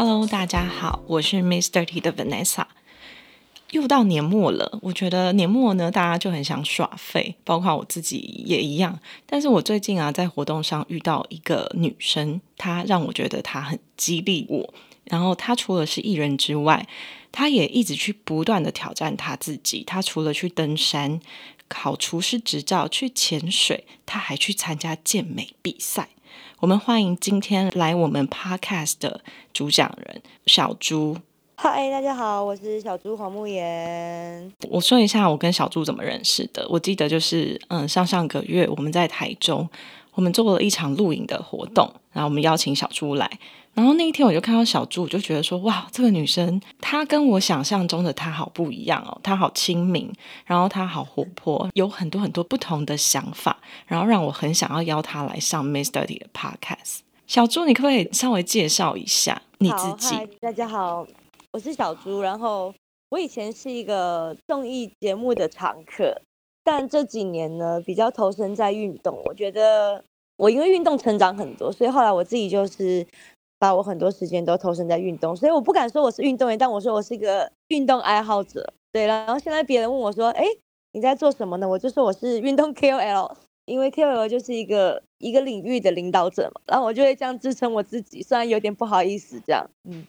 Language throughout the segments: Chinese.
Hello，大家好，我是 Miss Dirty 的 Vanessa。又到年末了，我觉得年末呢，大家就很想耍废，包括我自己也一样。但是我最近啊，在活动上遇到一个女生，她让我觉得她很激励我。然后她除了是艺人之外，她也一直去不断的挑战她自己。她除了去登山、考厨师执照、去潜水，他还去参加健美比赛。我们欢迎今天来我们 Podcast 的主讲人小朱。嗨，大家好，我是小朱黄慕言。我说一下我跟小朱怎么认识的。我记得就是嗯，上上个月我们在台中，我们做了一场录影的活动，然后我们邀请小朱来。然后那一天我就看到小朱，我就觉得说哇，这个女生她跟我想象中的她好不一样哦，她好亲民，然后她好活泼，有很多很多不同的想法，然后让我很想要邀她来上 Miss Dirty 的 Podcast。小朱，你可不可以稍微介绍一下你自己？大家好，我是小朱。然后我以前是一个综艺节目的常客，但这几年呢比较投身在运动。我觉得我因为运动成长很多，所以后来我自己就是。把我很多时间都投身在运动，所以我不敢说我是运动员，但我说我是一个运动爱好者。对了，然后现在别人问我说：“哎，你在做什么呢？”我就说我是运动 KOL，因为 KOL 就是一个一个领域的领导者嘛。然后我就会这样支撑我自己，虽然有点不好意思这样。嗯，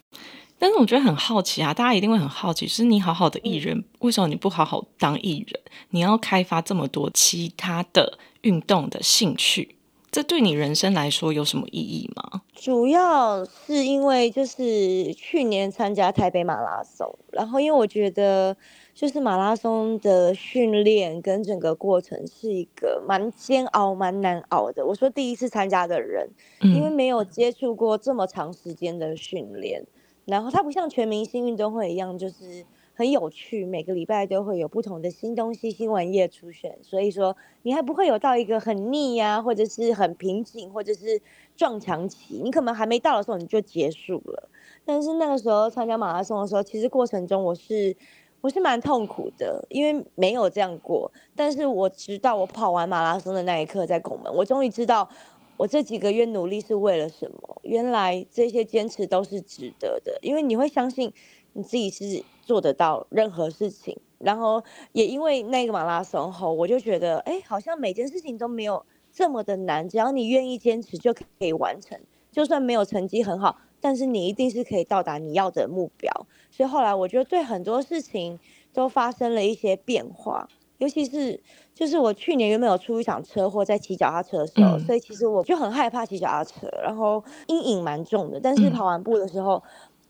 但是我觉得很好奇啊，大家一定会很好奇，是你好好的艺人，为什么你不好好当艺人？你要开发这么多其他的运动的兴趣？这对你人生来说有什么意义吗？主要是因为就是去年参加台北马拉松，然后因为我觉得就是马拉松的训练跟整个过程是一个蛮煎熬、蛮难熬的。我说第一次参加的人，因为没有接触过这么长时间的训练，然后它不像全明星运动会一样，就是。很有趣，每个礼拜都会有不同的新东西、新玩意出现，所以说你还不会有到一个很腻呀，或者是很瓶颈，或者是撞墙期，你可能还没到的时候你就结束了。但是那个时候参加马拉松的时候，其实过程中我是我是蛮痛苦的，因为没有这样过。但是我直到我跑完马拉松的那一刻，在拱门，我终于知道我这几个月努力是为了什么。原来这些坚持都是值得的，因为你会相信。你自己是做得到任何事情，然后也因为那个马拉松后，我就觉得，哎，好像每件事情都没有这么的难，只要你愿意坚持就可以完成。就算没有成绩很好，但是你一定是可以到达你要的目标。所以后来我觉得对很多事情都发生了一些变化，尤其是就是我去年原本有出一场车祸，在骑脚踏车的时候，所以其实我就很害怕骑脚踏车，然后阴影蛮重的。但是跑完步的时候。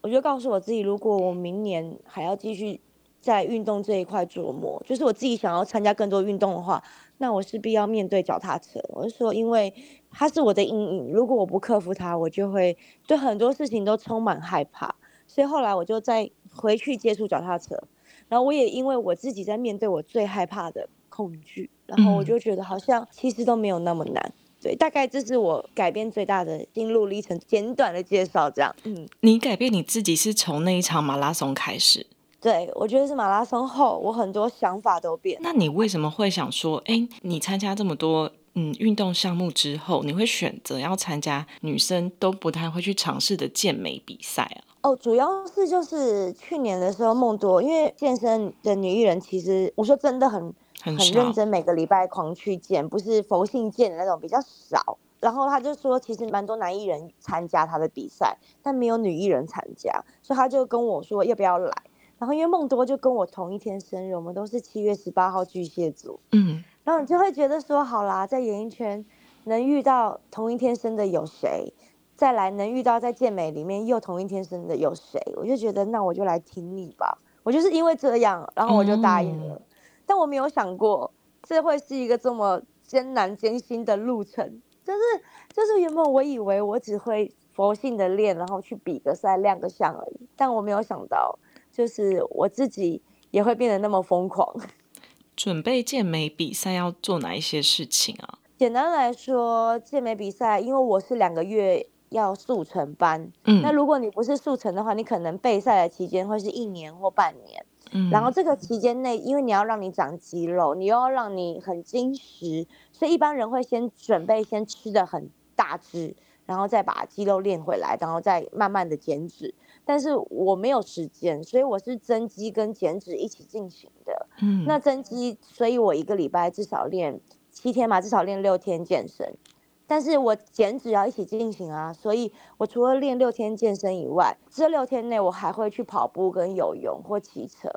我就告诉我自己，如果我明年还要继续在运动这一块琢磨，就是我自己想要参加更多运动的话，那我势必要面对脚踏车。我是说，因为它是我的阴影，如果我不克服它，我就会对很多事情都充满害怕。所以后来我就再回去接触脚踏车，然后我也因为我自己在面对我最害怕的恐惧，然后我就觉得好像其实都没有那么难。对，大概这是我改变最大的心路历程，简短的介绍这样。嗯，你改变你自己是从那一场马拉松开始？对，我觉得是马拉松后，我很多想法都变。那你为什么会想说，哎，你参加这么多嗯运动项目之后，你会选择要参加女生都不太会去尝试的健美比赛啊？哦，主要是就是去年的时候，梦多因为健身的女艺人，其实我说真的很。很认真，每个礼拜狂去见，不是佛性见的那种，比较少。然后他就说，其实蛮多男艺人参加他的比赛，但没有女艺人参加，所以他就跟我说要不要来。然后因为梦多就跟我同一天生日，我们都是七月十八号巨蟹座，嗯，然后你就会觉得说，好啦，在演艺圈能遇到同一天生的有谁？再来能遇到在健美里面又同一天生的有谁？我就觉得那我就来听你吧。我就是因为这样，然后我就答应了。但我没有想过，这会是一个这么艰难艰辛的路程。就是就是原本我以为我只会佛性的练，然后去比个赛亮个相而已。但我没有想到，就是我自己也会变得那么疯狂。准备健美比赛要做哪一些事情啊？简单来说，健美比赛，因为我是两个月要速成班，嗯，那如果你不是速成的话，你可能备赛的期间会是一年或半年。嗯然后这个期间内，因为你要让你长肌肉，你又要让你很精实，所以一般人会先准备先吃的很大只，然后再把肌肉练回来，然后再慢慢的减脂。但是我没有时间，所以我是增肌跟减脂一起进行的。嗯那增肌，所以我一个礼拜至少练七天嘛，至少练六天健身。但是我减脂要一起进行啊，所以我除了练六天健身以外，这六天内我还会去跑步跟游泳或骑车，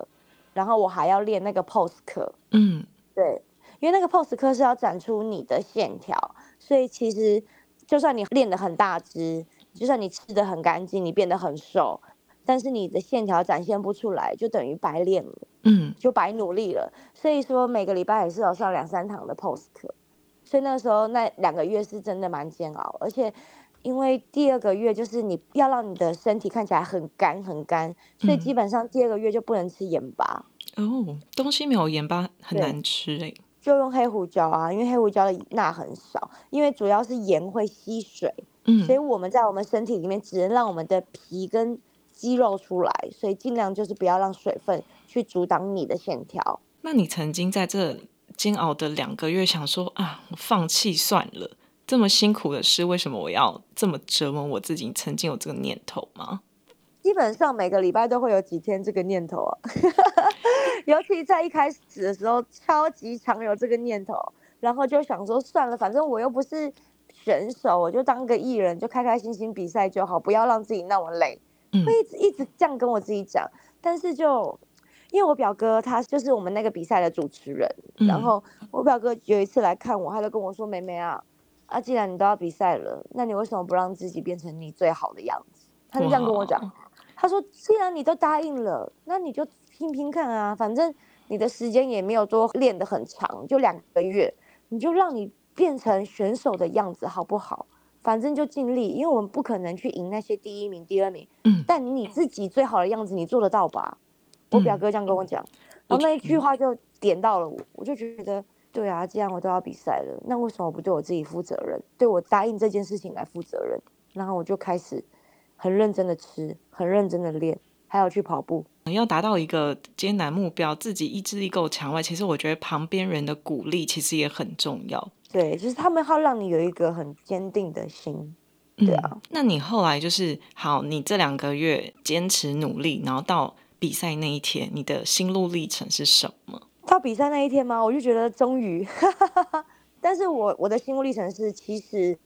然后我还要练那个 pose 课。嗯对，因为那个 pose 课是要展出你的线条，所以其实就算你练得很大只，就算你吃得很干净，你变得很瘦，但是你的线条展现不出来，就等于白练了。嗯就白努力了。所以说每个礼拜也是有上两三堂的 pose 课，所以那时候那两个月是真的蛮煎熬，而且因为第二个月就是你要让你的身体看起来很干很干，所以嗯基本上第二个月就不能吃盐巴，哦，东西没有盐巴很难吃哎。就用黑胡椒啊，因为黑胡椒的钠很少，因为主要是盐会吸水，嗯所以我们在我们身体里面只能让我们的皮跟肌肉出来，所以尽量就是不要让水分去阻挡你的线条。那你曾经在这煎熬的两个月，想说啊，我放弃算了，这么辛苦的事，为什么我要这么折磨我自己？曾经有这个念头吗？基本上每个礼拜都会有几天这个念头啊，尤其在一开始的时候，超级常有这个念头，然后就想说算了，反正我又不是选手，我就当个艺人，就开开心心比赛就好，不要让自己那么累。嗯会一直一直这样跟我自己讲，但是就因为我表哥他就是我们那个比赛的主持人，然嗯后我表哥有一次来看我，他就跟我说：“妹妹啊，啊，既然你都要比赛了，那你为什么不让自己变成你最好的样子？”他就这样跟我讲。他说：“既然你都答应了，那你就拼拼看啊，反正你的时间也没有多练得很长，就两个月，你就让你变成选手的样子好不好？反正就尽力，因为我们不可能去赢那些第一名、第二名，嗯但你自己最好的样子你做得到吧？”我表嗯哥这样跟我讲，我然后那一句话就点到了我，我就觉得。对啊，既然我都要比赛了，那为什么不对我自己负责任？对我答应这件事情来负责任？然后我就开始很认真的吃，很认真的练，还有去跑步。要达到一个艰难目标，自己意志力够强外，其实我觉得旁边人的鼓励其实也很重要。对，就是他们要让你有一个很坚定的心。对啊嗯，那你后来就是好，你这两个月坚持努力，然后到比赛那一天，你的心路历程是什么？到比赛那一天吗？我就觉得终于，但是我我的心路历程是，其实，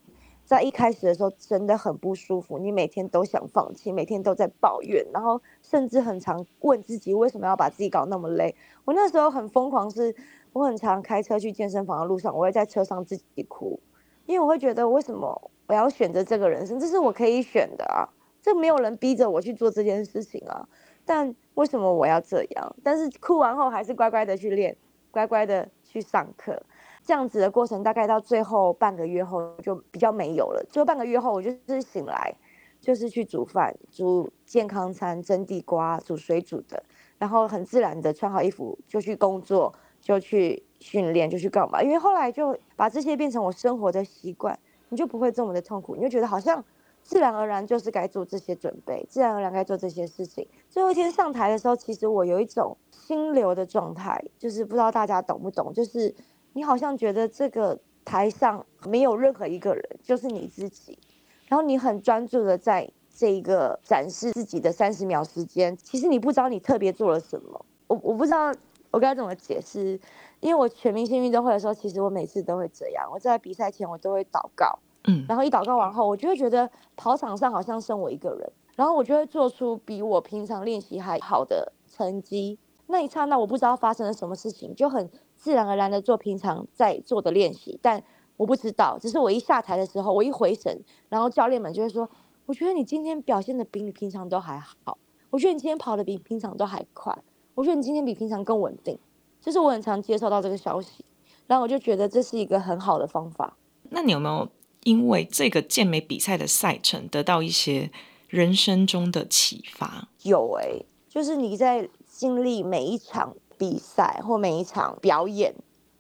在一开始的时候真的很不舒服，你每天都想放弃，每天都在抱怨，然后甚至很常问自己为什么要把自己搞那么累。我那时候很疯狂是，我很常开车去健身房的路上，我会在车上自己哭，因为我会觉得为什么我要选择这个人生，这是我可以选的啊，这没有人逼着我去做这件事情啊。但为什么我要这样？但是哭完后还是乖乖的去练，乖乖的去上课，这样子的过程大概到最后半个月后就比较没有了。最后半个月后，我就是醒来，就是去煮饭，煮健康餐，蒸地瓜，煮水煮的，然后很自然的穿好衣服就去工作，就去训练，就去干嘛？因为后来就把这些变成我生活的习惯，你就不会这么的痛苦，你就觉得好像。自然而然就是该做这些准备，自然而然该做这些事情。最后一天上台的时候，其实我有一种心流的状态，就是不知道大家懂不懂，就是你好像觉得这个台上没有任何一个人，就是你自己，然后你很专注的在这一个展示自己的三十秒时间，其实你不知道你特别做了什么。我我不知道我该怎么解释，因为我全明星运动会的时候，其实我每次都会这样，我在比赛前我都会祷告。嗯然后一祷告完后，我就会觉得跑场上好像剩我一个人，然后我就会做出比我平常练习还好的成绩。那一刹那，我不知道发生了什么事情，就很自然而然的做平常在做的练习，但我不知道，只是我一下台的时候，我一回神，然后教练们就会说：“我觉得你今天表现的比你平常都还好，我觉得你今天跑的比平常都还快，我觉得你今天比平常更稳定。”就是我很常接收到这个消息，然后我就觉得这是一个很好的方法。那你有没有因为这个健美比赛的赛程得到一些人生中的启发？有诶、就是你在经历每一场比赛或每一场表演、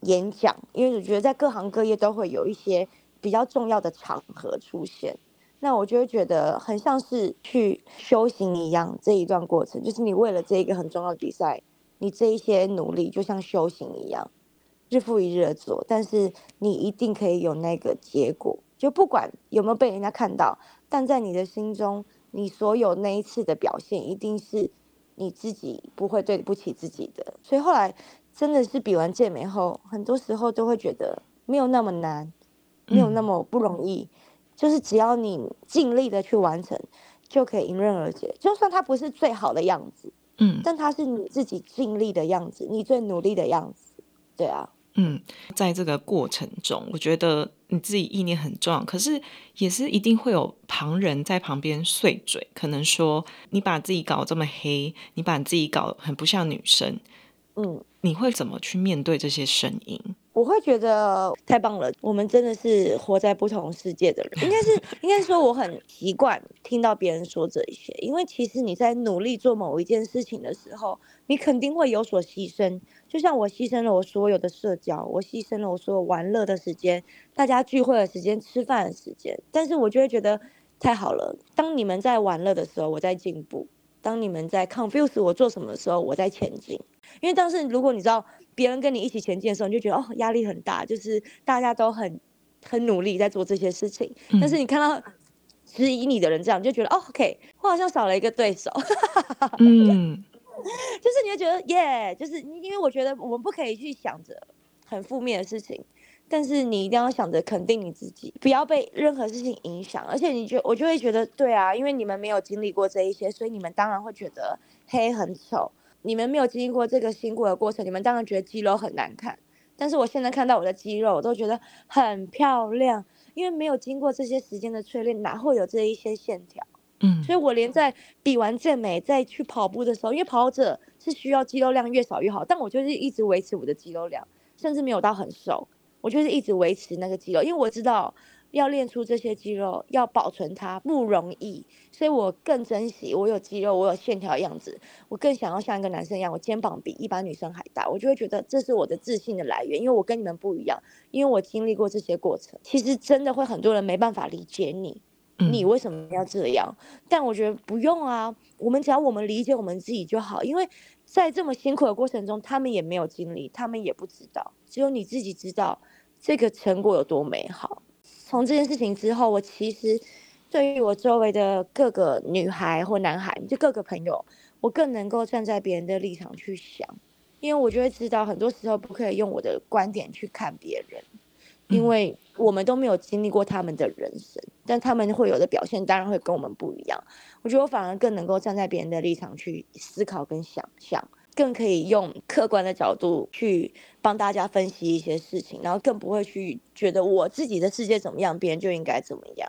演讲，因为我觉得在各行各业都会有一些比较重要的场合出现。那我就会觉得很像是去修行一样，这一段过程就是你为了这一个很重要的比赛，你这一些努力就像修行一样，日复一日的做，但是你一定可以有那个结果，就不管有没有被人家看到，但在你的心中，你所有那一次的表现，一定是你自己不会对不起自己的。所以后来真的是比完健美后，很多时候都会觉得没有那么难，没有那么不容易。就是只要你尽力的去完成，就可以迎刃而解。就算它不是最好的样子，嗯但它是你自己尽力的样子，你最努力的样子。对啊，嗯，在这个过程中，我觉得你自己意念很重要，可是也是一定会有旁人在旁边碎嘴，可能说你把自己搞这么黑，你把你自己搞得很不像女生，嗯，你会怎么去面对这些声音？我会觉得太棒了，我们真的是活在不同世界的人。应该是，应该说我很习惯听到别人说这一些，因为其实你在努力做某一件事情的时候，你肯定会有所牺牲。就像我牺牲了我所有的社交，我牺牲了我所有玩乐的时间，大家聚会的时间，吃饭的时间。但是我就会觉得太好了，当你们在玩乐的时候，我在进步；当你们在 confuse 我做什么的时候，我在前进。因为当时如果你知道别人跟你一起前进的时候，你就觉得哦压力很大，就是大家都很很努力在做这些事情，但是你看到质疑你的人这样，你就觉得哦 OK，我好像少了一个对手，嗯 就是你会觉得耶，就是因为我觉得我们不可以去想着很负面的事情。但是你一定要想着肯定你自己，不要被任何事情影响。而且你觉我就会觉得，对啊，因为你们没有经历过这一些，所以你们当然会觉得黑很丑。你们没有经历过这个辛苦的过程，你们当然觉得肌肉很难看。但是我现在看到我的肌肉，我都觉得很漂亮，因为没有经过这些时间的淬炼，哪会有这一些线条？嗯所以我连在比完健美再去跑步的时候，因为跑者是需要肌肉量越少越好，但我就是一直维持我的肌肉量，甚至没有到很瘦，我就是一直维持那个肌肉，因为我知道要练出这些肌肉，要保存它不容易，所以我更珍惜我有肌肉，我有线条的样子，我更想要像一个男生一样，我肩膀比一般女生还大，我就会觉得这是我的自信的来源，因为我跟你们不一样，因为我经历过这些过程，其实真的会很多人没办法理解你。嗯你为什么要这样？但我觉得不用啊，我们只要我们理解我们自己就好，因为在这么辛苦的过程中，他们也没有经历，他们也不知道，只有你自己知道这个成果有多美好。从这件事情之后，我其实对于我周围的各个女孩或男孩，就各个朋友，我更能够站在别人的立场去想，因为我就会知道，很多时候不可以用我的观点去看别人。因嗯为我们都没有经历过他们的人生，但他们会有的表现当然会跟我们不一样。我觉得我反而更能够站在别人的立场去思考跟想象，更可以用客观的角度去帮大家分析一些事情，然后更不会去觉得我自己的世界怎么样，别人就应该怎么样。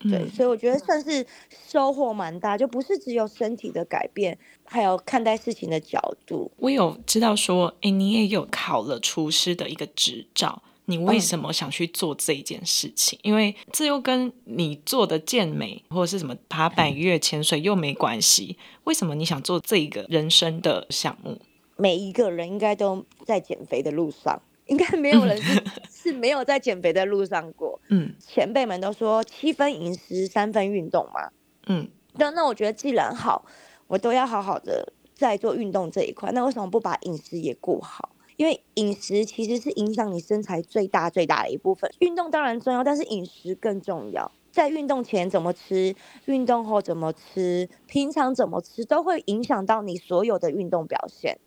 对，嗯所以我觉得算是收获蛮大，就不是只有身体的改变，还有看待事情的角度。我有知道说，诶，你也有考了厨师的一个执照，你为嗯什么想去做这一件事情？因为这又跟你做的健美或者是什么爬百越、潜水又没关系。为什么你想做这一个人生的项目？每一个人应该都在减肥的路上，应该没有人是 是没有在减肥的路上过。嗯前辈们都说七分饮食，三分运动嘛。嗯那那我觉得既然好，我都要好好的在做运动这一块，那为什么不把饮食也顾好？因为饮食其实是影响你身材最大最大的一部分。运动当然重要，但是饮食更重要。在运动前怎么吃，运动后怎么吃，平常怎么吃，都会影响到你所有的运动表现，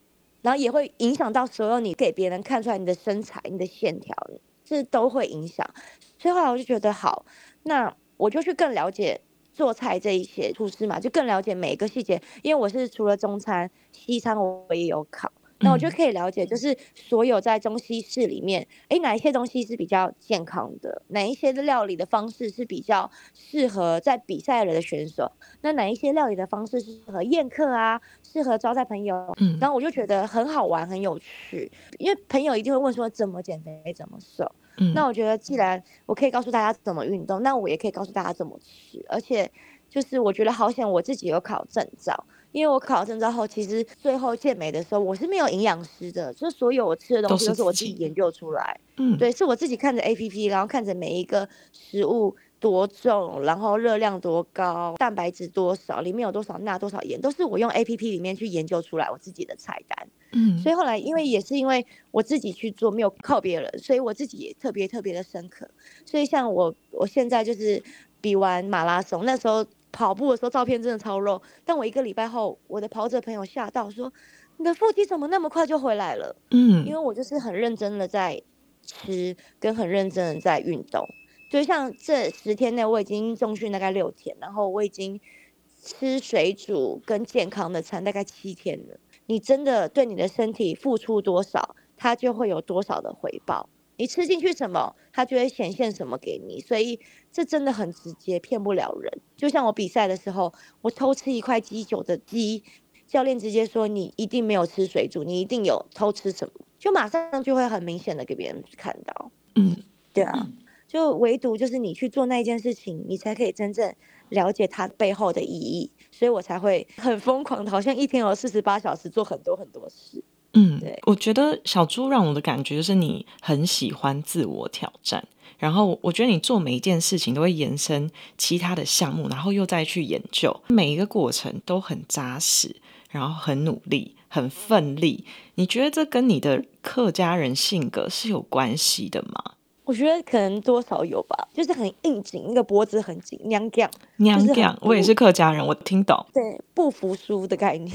然后也会影响到所有你给别人看出来你的身材、你的线条，这都会影响。所以后来我就觉得好，那我就去更了解做菜这一些厨师嘛，就更了解每一个细节。因为我是除了中餐、西餐我也有考，那我就嗯可以了解，就是所有在中西式里面，诶，哪一些东西是比较健康的，哪一些的料理的方式是比较适合在比赛的选手，那哪一些料理的方式是适合宴客啊，适合招待朋友。嗯然后我就觉得很好玩，很有趣，因为朋友一定会问说怎么减肥，怎么瘦。嗯，那我觉得，既然我可以告诉大家怎么运动，那我也可以告诉大家怎么吃。而且，就是我觉得好险，我自己有考证照，因为我考证之后，其实最后健美的时候，我是没有营养师的，就所有我吃的东西都是我自己自己研究出来。嗯，对，是我自己看着 A P P，然后看着每一个食物多重，然后热量多高，蛋白质多少，里面有多少钠、多少盐，都是我用 A P P 里面去研究出来我自己的菜单。嗯，所以后来，因为也是因为我自己去做，没有靠别人，所以我自己也特别特别的深刻。所以像我，我现在就是比完马拉松，那时候跑步的时候照片真的超肉，但我一个礼拜后，我的跑者朋友吓到说：“你的腹肌怎么那么快就回来了？”嗯因为嗯，我就是很认真的在吃，跟很认真的在运动。就像这十天内，我已经重训大概六天，然后我已经吃水煮跟健康的餐大概七天了。你真的对你的身体付出多少，它就会有多少的回报。你吃进去什么，它就会显现什么给你，所以这真的很直接，骗不了人。就像我比赛的时候，我偷吃一块鸡酒的鸡，教练直接说你一定没有吃水煮，你一定有偷吃什么，就马上就会很明显的给别人看到。嗯，对啊，就唯独就是你去做那一件事情，你才可以真正了解它背后的意义，所以我才会很疯狂的，好像一天有四十八小时做很多很多事。嗯对，我觉得小猪让我的感觉就是你很喜欢自我挑战，然后我觉得你做每一件事情都会延伸其他的项目，然后又再去研究，每一个过程都很扎实，然后很努力，很奋力。你觉得这跟你的客家人性格是有关系的吗？我觉得可能多少有吧，就是很硬颈，那个脖子很紧，娘样，娘讲，我也是客家人，我听懂。对，不服输的概念。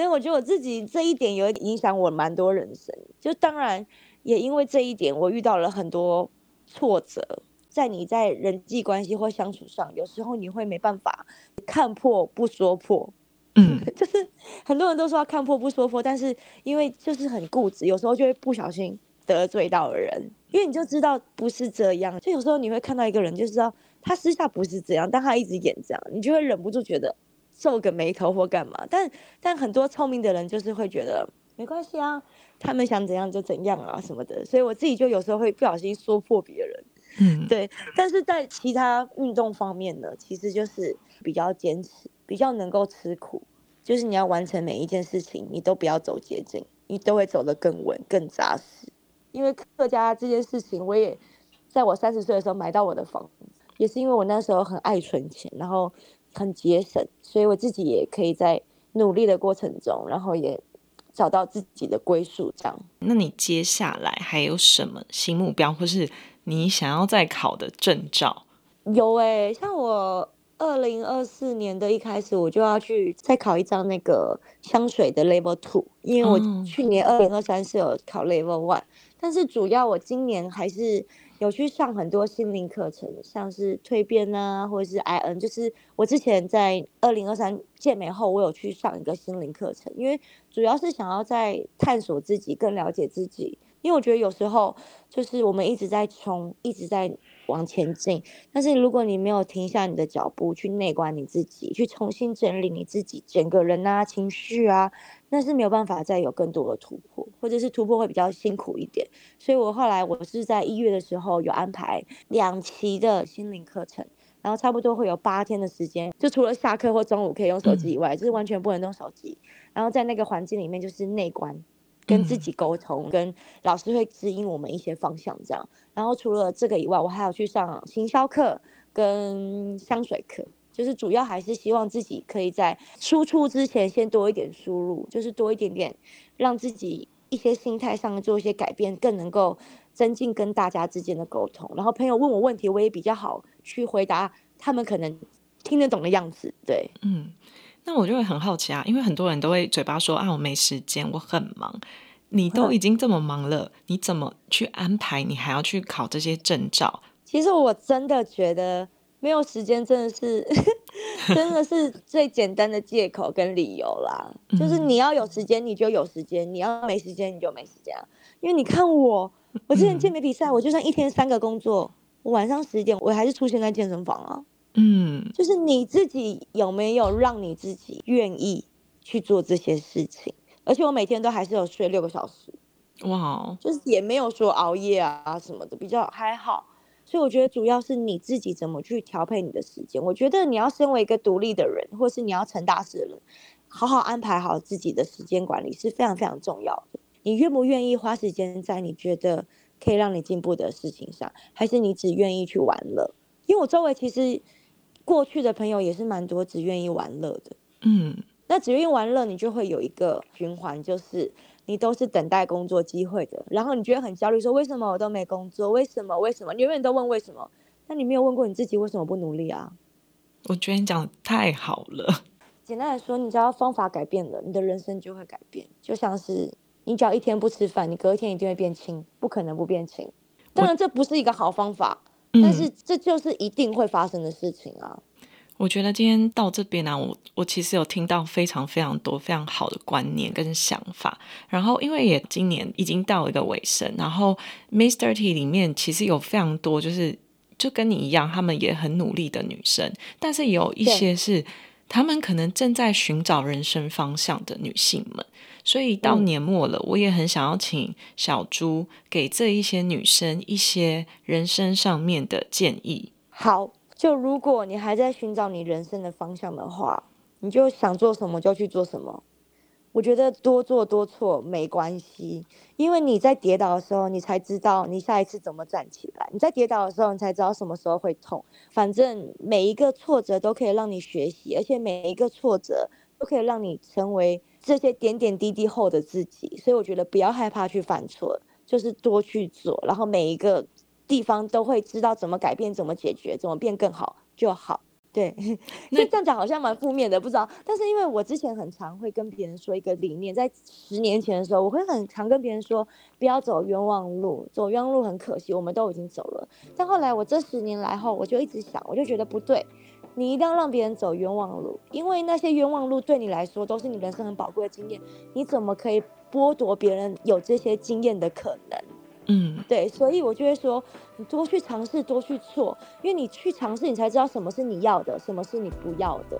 所以我觉得我自己这一点有影响我蛮多人生，就当然也因为这一点，我遇到了很多挫折，在你在人际关系或相处上，有时候你会没办法看破不说破，嗯。就是很多人都说要看破不说破，但是因为就是很固执，有时候就会不小心得罪到人，因为你就知道不是这样，就有时候你会看到一个人，就知道他私下不是这样，但他一直演这样，你就会忍不住觉得皱个眉头或干嘛。但但很多聪明的人就是会觉得没关系啊，他们想怎样就怎样啊什么的，所以我自己就有时候会不小心说破别人。嗯，对，但是在其他运动方面呢，其实就是比较坚持，比较能够吃苦，就是你要完成每一件事情，你都不要走捷径，你都会走得更稳、更扎实。因为客家这件事情，我也在我三十岁的时候买到我的房子，也是因为我那时候很爱存钱，然后很节省，所以我自己也可以在努力的过程中，然后也找到自己的归宿，这样。那你接下来还有什么新目标，或是你想要再考的证照？有诶、像我二零二四年的一开始，我就要去再考一张那个香水的 Level Two，因为我哦去年二零二三是有考 Level One，但是主要我今年还是有去上很多心灵课程，像是蜕变啊，或者是 I N，就是我之前在二零二三健美后，我有去上一个心灵课程，因为主要是想要在探索自己，更了解自己。因为我觉得有时候就是我们一直在冲，一直在往前进，但是如果你没有停下你的脚步，去内观你自己，去重新整理你自己整个人啊、情绪啊，那是没有办法再有更多的突破，或者是突破会比较辛苦一点。所以我后来我是在一月的时候有安排两期的心灵课程。然后差不多会有八天的时间，就除了下课或中午可以用手机以外，就是完全不能用手机。然后在那个环境里面，就是内观，跟自嗯己沟通，跟老师会指引我们一些方向这样。然后除了这个以外，我还有去上行销课跟香水课，就是主要还是希望自己可以在输出之前先多一点输入，就是多一点点让自己一些心态上做一些改变，更能够增进跟大家之间的沟通。然后朋友问我问题，我也比较好去回答他们可能听得懂的样子。对，嗯，那我就会很好奇啊，因为很多人都会嘴巴说啊，我没时间，我很忙。你都嗯已经这么忙了，你怎么去安排？你还要去考这些证照？其实我真的觉得没有时间，真的是 真的是最简单的借口跟理由啦。就是嗯你要有时间，你就有时间；你要没时间，你就没时间啊。因为你看我，我之前健嗯美比赛，我就算一天三个工作，我晚上十点我还是出现在健身房啊。嗯就是你自己有没有让你自己愿意去做这些事情？而且我每天都还是有睡六个小时。哇，就是也没有说熬夜啊什么的，比较还好。所以我觉得主要是你自己怎么去调配你的时间。我觉得你要身为一个独立的人，或是你要成大事的人，好好安排好自己的时间管理是非常非常重要的。你愿不愿意花时间在你觉得可以让你进步的事情上，还是你只愿意去玩乐？因为我周围其实过去的朋友也是蛮多只愿意玩乐的。嗯，那只愿意玩乐，你就会有一个循环，就是你都是等待工作机会的，然后你觉得很焦虑，说为什么我都没工作？为什么？为什么？你永远都问为什么？那你没有问过你自己为什么不努力啊？我觉得你讲的太好了。简单来说，你只要方法改变了，你的人生就会改变。就像是你只要一天不吃饭，你隔一天一定会变轻，不可能不变轻。当然，这不是一个好方法，但是这就是一定会发生的事情啊。我觉得今天到这边呢，我我其实有听到非常非常多非常好的观念跟想法。然后，因为也今年已经到一个尾声，然后 Mr. T 里面其实有非常多就是就跟你一样，他们也很努力的女生，但是有一些是他们可能正在寻找人生方向的女性们。所以到年末了，我也很想要请小猪给这一些女生一些人生上面的建议。好。就如果你还在寻找你人生的方向的话，你就想做什么就去做什么。我觉得多做多错没关系，因为你在跌倒的时候，你才知道你下一次怎么站起来。你在跌倒的时候，你才知道什么时候会痛。反正每一个挫折都可以让你学习，而且每一个挫折都可以让你成为这些点点滴滴后的自己。所以我觉得不要害怕去犯错，就是多去做，然后每一个。地方都会知道怎么改变、怎么解决、怎么变更好就好。对，那这样讲好像蛮负面的，不知道。但是因为我之前很常会跟别人说一个理念，在十年前的时候，我会很常跟别人说，不要走冤枉路，走冤枉路很可惜，我们都已经走了。但后来我这十年来后，我就一直想，我就觉得不对，你一定要让别人走冤枉路，因为那些冤枉路对你来说都是你人生很宝贵的经验，你怎么可以剥夺别人有这些经验的可能？嗯，对，所以我就会说，你多去尝试，多去做，因为你去尝试，你才知道什么是你要的，什么是你不要的。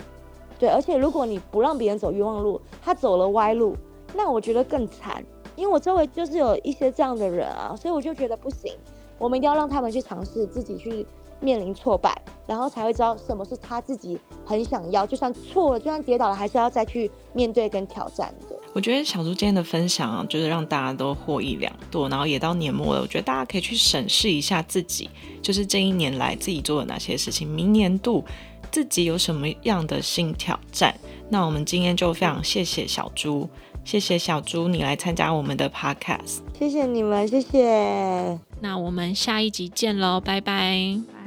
对，而且如果你不让别人走冤枉路，他走了歪路，那我觉得更惨，因为我周围就是有一些这样的人啊，所以我就觉得不行，我们一定要让他们去尝试，自己去面临挫败，然后才会知道什么是他自己很想要，就算错了，就算跌倒了，还是要再去面对跟挑战的。我觉得小猪今天的分享啊，就是让大家都获益良多。然后也到年末了，我觉得大家可以去审视一下自己，就是这一年来自己做了哪些事情，明年度自己有什么样的新挑战。那我们今天就非常谢谢小猪，谢谢小猪你来参加我们的 podcast，谢谢你们，谢谢。那我们下一集见喽，拜拜。